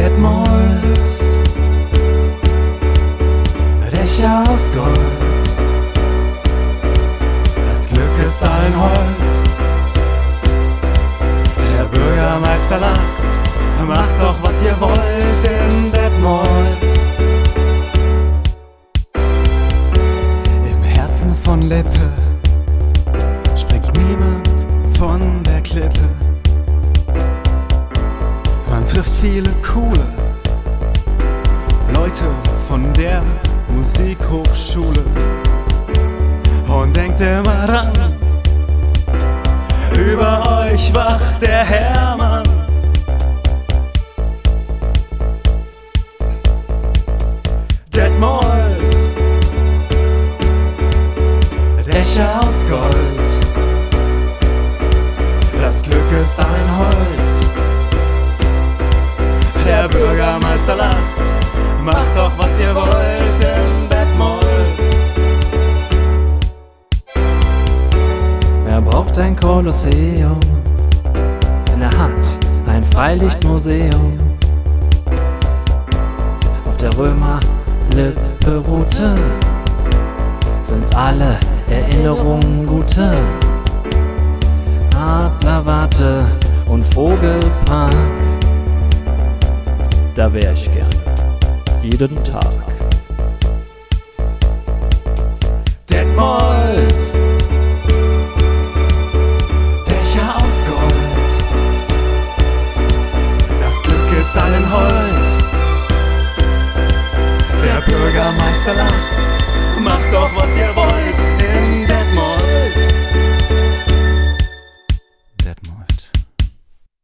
Detmold, Dächer aus Gold, das Glück ist allen hold. Der Bürgermeister lacht, macht doch was ihr wollt in Detmold. Im Herzen von Lippe springt niemand von der Klippe. Trifft viele coole Leute von der Musikhochschule und denkt immer ran. Über euch wacht der Hermann. Detmold, Dächer aus Gold, das Glück ist ein Hold. Der Bürgermeister lacht, macht doch was ihr wollt in Detmold. Wer braucht ein Kolosseum? Denn er hat ein Freilichtmuseum. Auf der Römer-Lippe-Route sind alle Erinnerungen gute. Adlerwarte und Vogelpark. Da wär ich gern. Jeden Tag. Detmold, Dächer aus Gold, das Glück ist allen hold. Der Bürgermeister lacht,